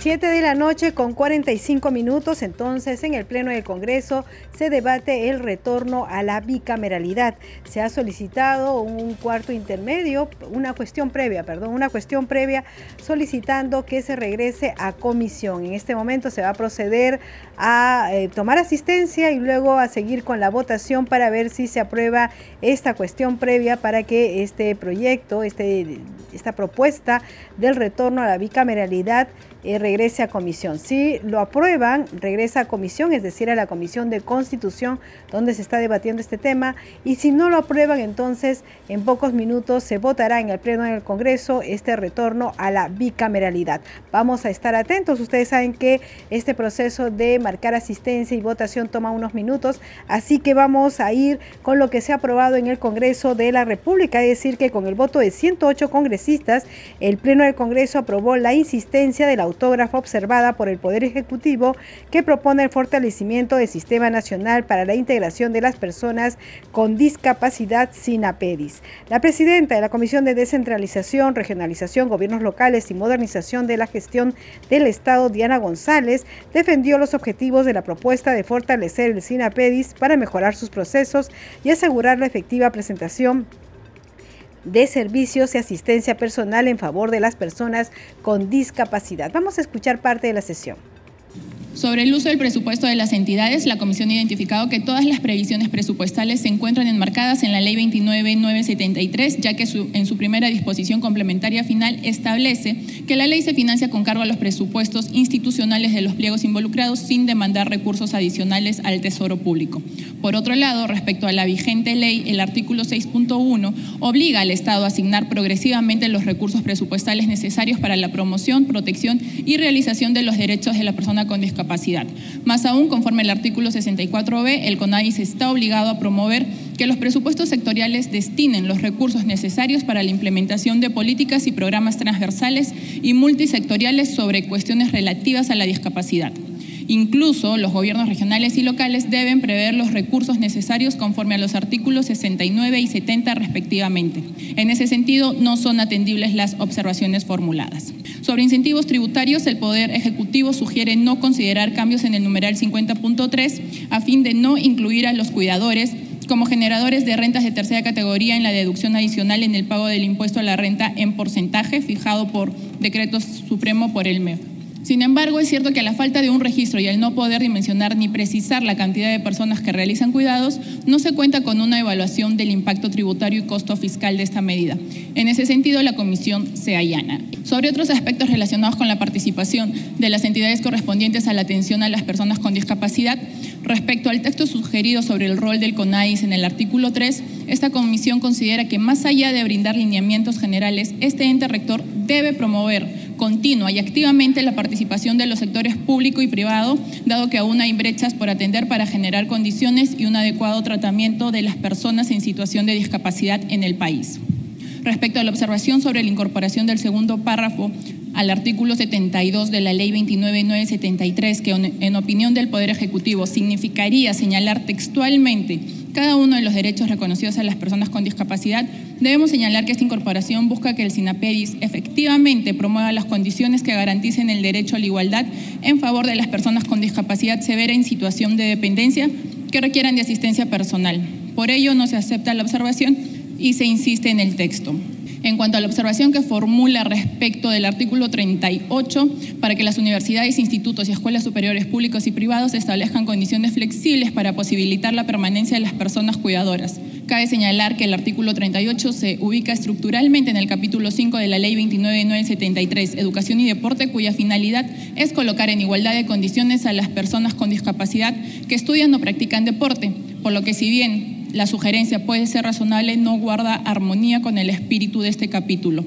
7 de la noche con 45 minutos, entonces en el Pleno del Congreso se debate el retorno a la bicameralidad. Se ha solicitado un cuarto intermedio, una cuestión previa, perdón, una cuestión previa solicitando que se regrese a comisión. En este momento se va a proceder a eh, tomar asistencia y luego a seguir con la votación para ver si se aprueba esta cuestión previa para que este proyecto, este, esta propuesta del retorno a la bicameralidad eh, regrese a comisión. Si lo aprueban, regresa a comisión, es decir, a la Comisión de Constitución, donde se está debatiendo este tema. Y si no lo aprueban, entonces en pocos minutos se votará en el Pleno del Congreso este retorno a la bicameralidad. Vamos a estar atentos. Ustedes saben que este proceso de marcar asistencia y votación toma unos minutos, así que vamos a ir con lo que se ha aprobado en el Congreso de la República, es decir, que con el voto de 108 congresistas, el Pleno del Congreso aprobó la insistencia de la autógrafa observada por el Poder Ejecutivo que propone el fortalecimiento del Sistema Nacional para la Integración de las Personas con Discapacidad SINAPEDIS. La presidenta de la Comisión de Descentralización, Regionalización, Gobiernos Locales y Modernización de la Gestión del Estado, Diana González, defendió los objetivos de la propuesta de fortalecer el SINAPEDIS para mejorar sus procesos y asegurar la efectiva presentación de servicios y asistencia personal en favor de las personas con discapacidad. Vamos a escuchar parte de la sesión. Sobre el uso del presupuesto de las entidades, la Comisión ha identificado que todas las previsiones presupuestales se encuentran enmarcadas en la Ley 29973, ya que en su primera disposición complementaria final establece que la ley se financia con cargo a los presupuestos institucionales de los pliegos involucrados sin demandar recursos adicionales al Tesoro Público. Por otro lado, respecto a la vigente ley, el artículo 6.1 obliga al Estado a asignar progresivamente los recursos presupuestales necesarios para la promoción, protección y realización de los derechos de la persona con discapacidad más aún, conforme el artículo 64b, el CONADIS está obligado a promover que los presupuestos sectoriales destinen los recursos necesarios para la implementación de políticas y programas transversales y multisectoriales sobre cuestiones relativas a la discapacidad. Incluso los gobiernos regionales y locales deben prever los recursos necesarios conforme a los artículos 69 y 70 respectivamente. En ese sentido, no son atendibles las observaciones formuladas. Sobre incentivos tributarios, el Poder Ejecutivo sugiere no considerar cambios en el numeral 50.3 a fin de no incluir a los cuidadores como generadores de rentas de tercera categoría en la deducción adicional en el pago del impuesto a la renta en porcentaje fijado por decreto supremo por el MEF. Sin embargo, es cierto que a la falta de un registro y al no poder dimensionar ni precisar la cantidad de personas que realizan cuidados, no se cuenta con una evaluación del impacto tributario y costo fiscal de esta medida. En ese sentido, la comisión se allana. Sobre otros aspectos relacionados con la participación de las entidades correspondientes a la atención a las personas con discapacidad, respecto al texto sugerido sobre el rol del CONAIS en el artículo 3, esta comisión considera que más allá de brindar lineamientos generales, este ente rector debe promover continua y activamente la participación de los sectores público y privado, dado que aún hay brechas por atender para generar condiciones y un adecuado tratamiento de las personas en situación de discapacidad en el país. Respecto a la observación sobre la incorporación del segundo párrafo al artículo 72 de la Ley 29973, que en opinión del Poder Ejecutivo significaría señalar textualmente cada uno de los derechos reconocidos a las personas con discapacidad, debemos señalar que esta incorporación busca que el SINAPEDIS efectivamente promueva las condiciones que garanticen el derecho a la igualdad en favor de las personas con discapacidad severa en situación de dependencia que requieran de asistencia personal. Por ello, no se acepta la observación y se insiste en el texto en cuanto a la observación que formula respecto del artículo 38 para que las universidades, institutos y escuelas superiores públicos y privados establezcan condiciones flexibles para posibilitar la permanencia de las personas cuidadoras. Cabe señalar que el artículo 38 se ubica estructuralmente en el capítulo 5 de la Ley 29973, Educación y Deporte, cuya finalidad es colocar en igualdad de condiciones a las personas con discapacidad que estudian o practican deporte, por lo que si bien la sugerencia puede ser razonable, no guarda armonía con el espíritu de este capítulo.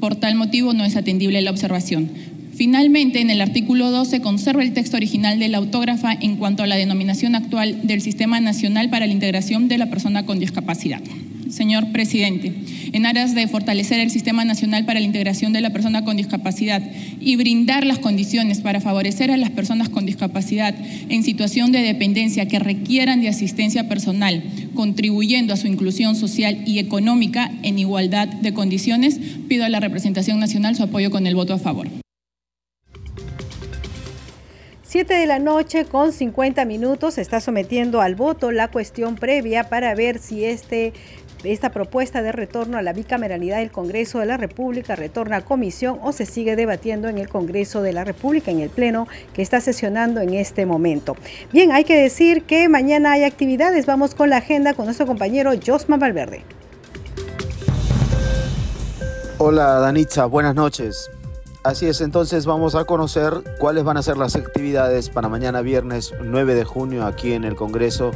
Por tal motivo no es atendible la observación. Finalmente, en el artículo 12 conserva el texto original de la autógrafa en cuanto a la denominación actual del Sistema Nacional para la Integración de la Persona con Discapacidad. Señor presidente, en aras de fortalecer el Sistema Nacional para la Integración de la Persona con Discapacidad y brindar las condiciones para favorecer a las personas con discapacidad en situación de dependencia que requieran de asistencia personal, contribuyendo a su inclusión social y económica en igualdad de condiciones, pido a la representación nacional su apoyo con el voto a favor. 7 de la noche con 50 minutos está sometiendo al voto la cuestión previa para ver si este esta propuesta de retorno a la bicameralidad del Congreso de la República retorna a comisión o se sigue debatiendo en el Congreso de la República, en el Pleno que está sesionando en este momento. Bien, hay que decir que mañana hay actividades. Vamos con la agenda con nuestro compañero Josman Valverde. Hola Danitza, buenas noches. Así es, entonces vamos a conocer cuáles van a ser las actividades para mañana viernes 9 de junio aquí en el Congreso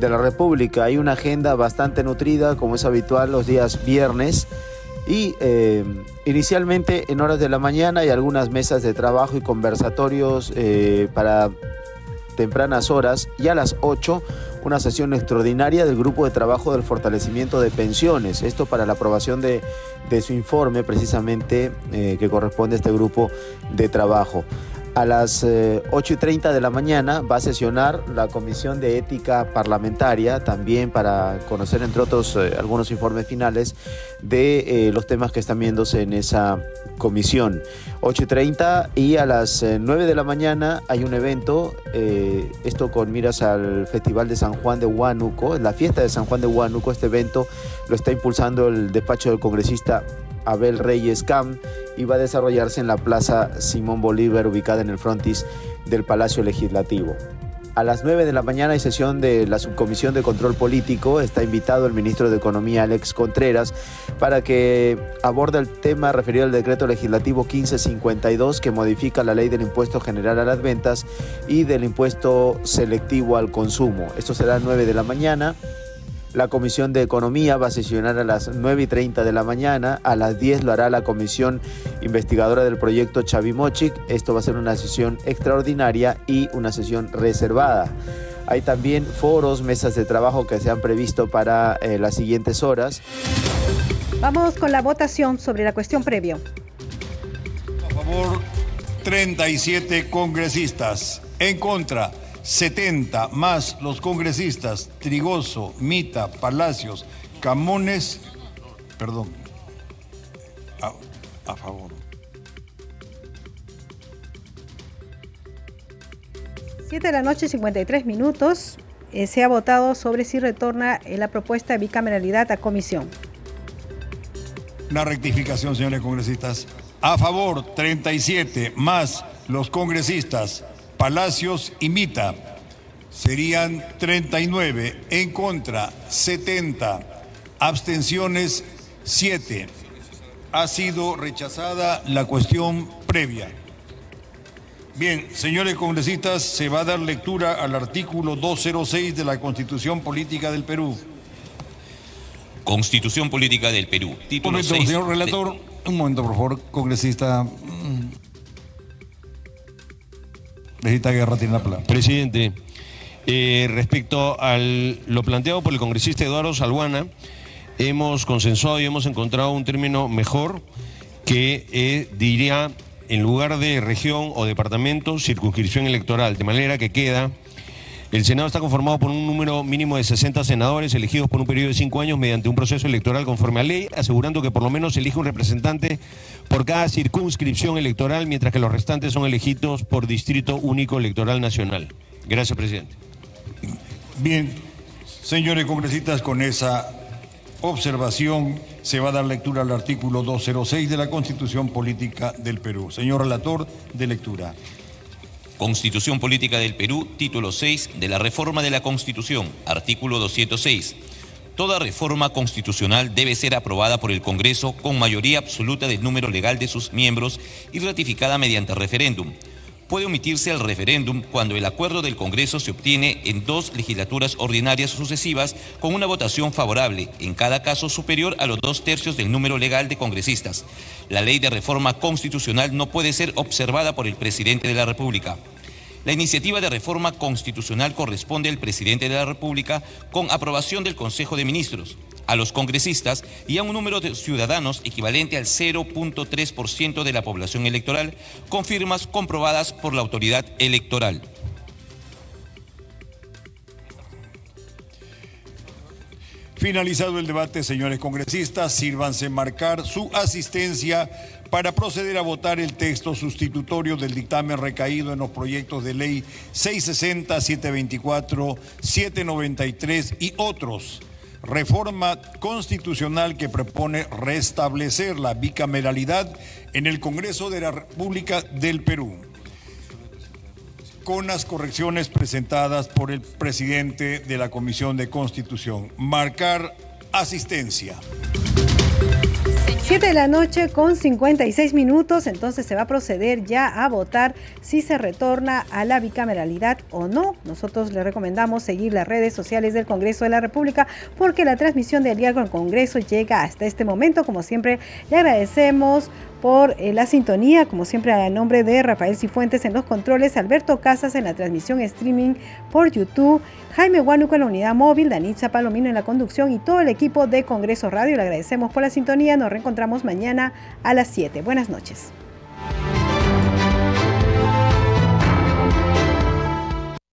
de la República. Hay una agenda bastante nutrida, como es habitual los días viernes. Y eh, inicialmente en horas de la mañana hay algunas mesas de trabajo y conversatorios eh, para tempranas horas y a las 8 una sesión extraordinaria del Grupo de Trabajo del Fortalecimiento de Pensiones. Esto para la aprobación de, su informe precisamente eh, que corresponde a este grupo de trabajo. A las 8 eh, y 30 de la mañana va a sesionar la Comisión de Ética Parlamentaria, también para conocer, entre otros, eh, algunos informes finales de eh, los temas que están viéndose en esa comisión. 8 y 30 y a las 9 de la mañana hay un evento, esto con miras al Festival de San Juan de Huánuco, la fiesta de San Juan de Huánuco, este evento lo está impulsando el despacho del congresista Abel Reyes Cam y va a desarrollarse en la Plaza Simón Bolívar, ubicada en el frontis del Palacio Legislativo. A las 9 de la mañana hay sesión de la Subcomisión de Control Político. Está invitado el ministro de Economía, Alex Contreras, para que aborde el tema referido al decreto legislativo 1552 que modifica la ley del impuesto general a las ventas y del impuesto selectivo al consumo. Esto será a las 9 de la mañana. La Comisión de Economía va a sesionar a las 9 y 30 de la mañana. A las 10 lo hará la Comisión Investigadora del Proyecto Chavimochic. Esto va a ser una sesión extraordinaria y una sesión reservada. Hay también foros, mesas de trabajo que se han previsto para eh, las siguientes horas. Vamos con la votación sobre la cuestión previa. A favor, 37 congresistas. En contra, 70 más los congresistas Trigoso, Mita, Palacios, Camones, perdón, a, favor. 7 de la noche, 53 minutos. Eh, se ha votado sobre si retorna eh, la propuesta de bicameralidad a comisión. Una rectificación, señores congresistas. A favor, 37 más los congresistas Palacios imita. Serían 39. En contra, 70. Abstenciones, 7. Ha sido rechazada la cuestión previa. Bien, señores congresistas, se va a dar lectura al artículo 206 de la Constitución Política del Perú. Constitución Política del Perú. Título un momento, señor relator. Un momento, por favor, congresista. Palabra. Presidente, eh, respecto a lo planteado por el congresista Eduardo Salguana, hemos consensuado y hemos encontrado un término mejor que eh, diría, en lugar de región o departamento, circunscripción electoral, de manera que queda el Senado está conformado por un número mínimo de 60 senadores elegidos por un periodo de cinco años mediante un proceso electoral conforme a ley, asegurando que por lo menos se elige un representante por cada circunscripción electoral, mientras que los restantes son elegidos por distrito único electoral nacional. Gracias, presidente. Bien, señores congresistas, con esa observación se va a dar lectura al artículo 206 de la Constitución Política del Perú. Señor relator, de lectura. Constitución Política del Perú, título 6 de la Reforma de la Constitución, artículo 206. Toda reforma constitucional debe ser aprobada por el Congreso con mayoría absoluta del número legal de sus miembros y ratificada mediante referéndum puede omitirse el referéndum cuando el acuerdo del Congreso se obtiene en dos legislaturas ordinarias sucesivas con una votación favorable, en cada caso superior a los dos tercios del número legal de congresistas. La ley de reforma constitucional no puede ser observada por el presidente de la República. La iniciativa de reforma constitucional corresponde al presidente de la República con aprobación del Consejo de Ministros, a los congresistas y a un número de ciudadanos equivalente al 0.3% de la población electoral, con firmas comprobadas por la autoridad electoral. Finalizado el debate, señores congresistas, sírvanse marcar su asistencia para proceder a votar el texto sustitutorio del dictamen recaído en los proyectos de ley 660, 724, 793 y otros. Reforma constitucional que propone restablecer la bicameralidad en el Congreso de la República del Perú con las correcciones presentadas por el presidente de la Comisión de Constitución. Marcar asistencia. 7 de la noche con 56 minutos, entonces se va a proceder ya a votar si se retorna a la bicameralidad o no. Nosotros le recomendamos seguir las redes sociales del Congreso de la República porque la transmisión del con el Congreso llega hasta este momento. Como siempre, le agradecemos por eh, la sintonía, como siempre a nombre de Rafael Cifuentes en los controles, Alberto Casas en la transmisión streaming por YouTube, Jaime Huánuco en la unidad móvil, Danitza Palomino en la conducción y todo el equipo de Congreso Radio. Le agradecemos por la sintonía, nos reencontramos mañana a las 7. Buenas noches.